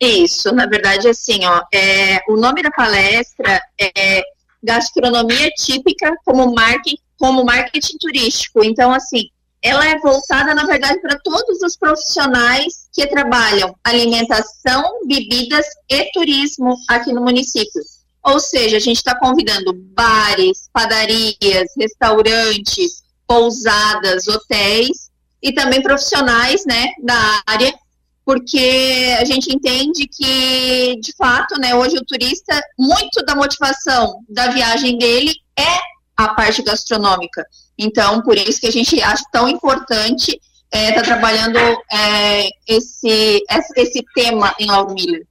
Isso, na verdade, assim, ó, é, o nome da palestra é Gastronomia Típica como Marketing, como marketing Turístico. Então, assim, ela é voltada, na verdade, para todos os profissionais que trabalham alimentação, bebidas e turismo aqui no município. Ou seja, a gente está convidando bares, padarias, restaurantes, pousadas, hotéis e também profissionais né, da área, porque a gente entende que, de fato, né, hoje o turista, muito da motivação da viagem dele é a parte gastronômica. Então, por isso que a gente acha tão importante estar é, tá trabalhando é, esse, esse tema em Lauro Miller.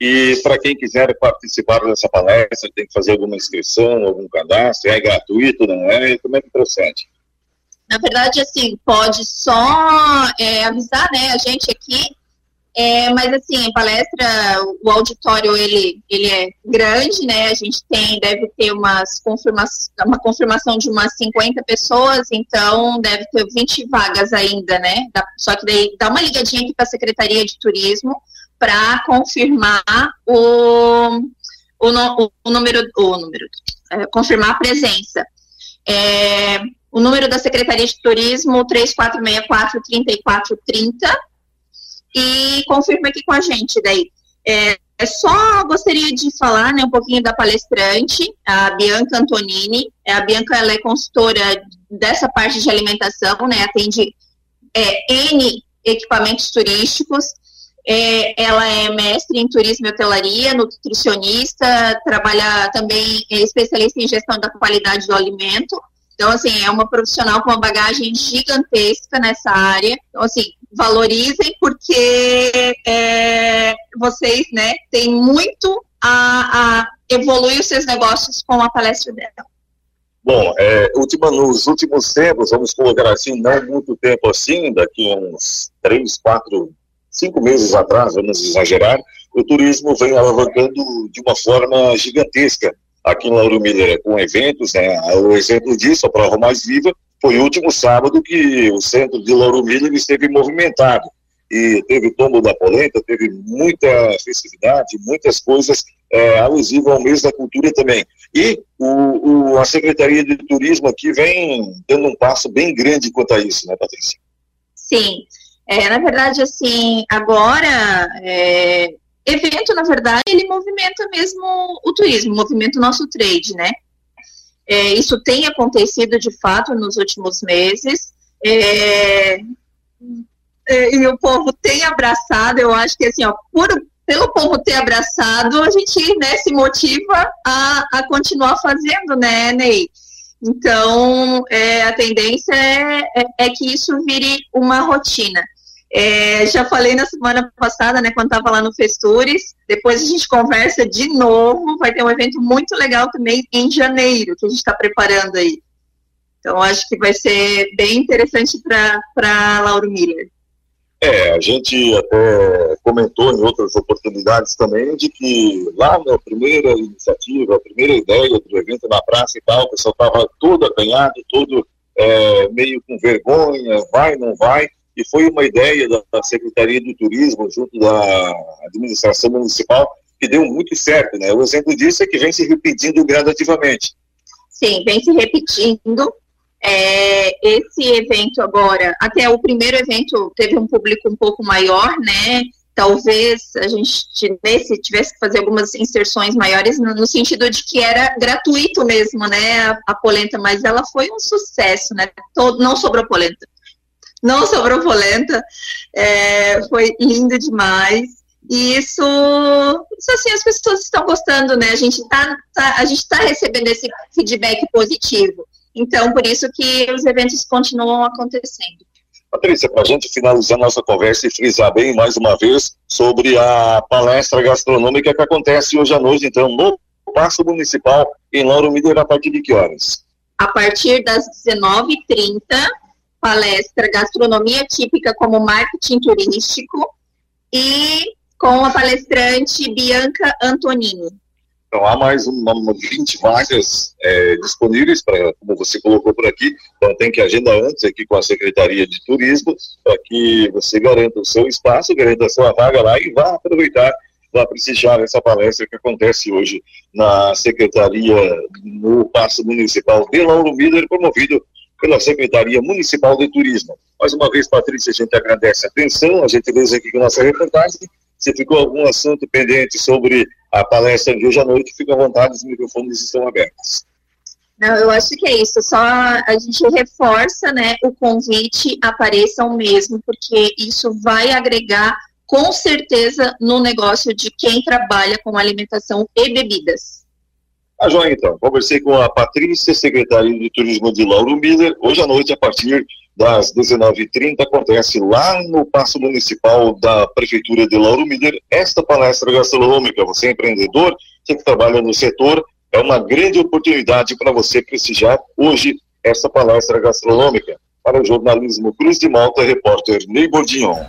E para quem quiser participar dessa palestra, tem que fazer alguma inscrição, algum cadastro, é gratuito, não é? Como é que procede? Na verdade, assim, pode só é, avisar, né, a gente aqui é, mas assim, a palestra, o auditório ele, ele é grande, né? A gente tem, deve ter umas confirmação, uma confirmação de umas 50 pessoas, então deve ter 20 vagas ainda, né? Só que daí dá uma ligadinha aqui para a Secretaria de Turismo para confirmar o, o, o, o, número, o número, é, confirmar a presença. É, o número da Secretaria de Turismo 3464 3430 e confirma aqui com a gente daí. É, é só gostaria de falar né, um pouquinho da palestrante, a Bianca Antonini. É, a Bianca ela é consultora dessa parte de alimentação, né, atende é, N equipamentos turísticos. É, ela é mestre em turismo e hotelaria, nutricionista, trabalha também, é especialista em gestão da qualidade do alimento. Então, assim, é uma profissional com uma bagagem gigantesca nessa área. Então, assim, valorizem, porque é, vocês, né, têm muito a, a, evoluir os seus negócios com a palestra dela. Bom, é, última, nos últimos tempos, vamos colocar assim, não muito tempo assim, daqui uns três, quatro, cinco meses atrás, vamos exagerar, o turismo vem alavancando de uma forma gigantesca aqui em Lauro Miller, com eventos, né, o exemplo disso, a prova mais viva, foi o último sábado que o centro de Lauro Miller esteve movimentado. E teve tombo da polenta, teve muita festividade, muitas coisas é, alusivas ao mês da cultura também. E o, o, a Secretaria de Turismo aqui vem dando um passo bem grande quanto a isso, né, Patrícia? Sim. É, na verdade, assim, agora, é, evento, na verdade, ele movimenta mesmo o turismo, movimenta o nosso trade, né? É, isso tem acontecido de fato nos últimos meses. É, é, e o povo tem abraçado, eu acho que assim, ó, por, pelo povo ter abraçado, a gente né, se motiva a, a continuar fazendo, né, Ney? Então, é, a tendência é, é, é que isso vire uma rotina. É, já falei na semana passada, né, quando estava lá no Festures. Depois a gente conversa de novo. Vai ter um evento muito legal também em janeiro, que a gente está preparando aí. Então, acho que vai ser bem interessante para Lauro Miller. É, a gente até comentou em outras oportunidades também de que lá na primeira iniciativa, a primeira ideia do evento na praça e tal, o pessoal estava todo acanhado, todo é, meio com vergonha, vai, não vai e foi uma ideia da, da Secretaria do Turismo, junto da administração municipal, que deu muito certo, né? O exemplo disso é que vem se repetindo gradativamente. Sim, vem se repetindo. É, esse evento agora, até o primeiro evento teve um público um pouco maior, né? Talvez a gente nesse tivesse que fazer algumas inserções maiores no, no sentido de que era gratuito mesmo, né? A, a polenta, mas ela foi um sucesso, né? Todo, não sobrou polenta não sobrou polenta, é, foi lindo demais. E isso, isso assim, as pessoas estão gostando, né? A gente está tá, a gente tá recebendo esse feedback positivo. Então, por isso que os eventos continuam acontecendo. Patrícia, para a gente finalizar nossa conversa e frisar bem mais uma vez sobre a palestra gastronômica que acontece hoje à noite, então, no Paço Municipal, em Lauro Mineiro, a partir de que horas? A partir das 19h30, palestra Gastronomia Típica como Marketing Turístico e com a palestrante Bianca Antonini. Então, há mais uma, uma 20 vagas é, disponíveis, para, como você colocou por aqui. Então, tem que agendar antes aqui com a Secretaria de Turismo, para que você garanta o seu espaço, garanta a sua vaga lá e vá aproveitar, vá prestigiar essa palestra que acontece hoje na Secretaria, no Paço Municipal de Lauro Miller, promovido pela Secretaria Municipal de Turismo. Mais uma vez, Patrícia, a gente agradece a atenção, a gente vê aqui com nossa reportagem. Se ficou algum assunto pendente sobre a palestra de hoje à noite, fica à vontade, os microfones estão abertos. Não, eu acho que é isso. Só a gente reforça, né, o convite, apareçam mesmo, porque isso vai agregar com certeza no negócio de quem trabalha com alimentação e bebidas. A tá joia, então. Conversei com a Patrícia, secretária de Turismo de Lauro Miller, hoje à noite, a partir das 19h30, acontece lá no Paço Municipal da Prefeitura de Lauro Miller esta palestra gastronômica. Você é empreendedor, você que trabalha no setor, é uma grande oportunidade para você prestigiar hoje esta palestra gastronômica. Para o jornalismo Cruz de Malta, repórter Ney Bordignon.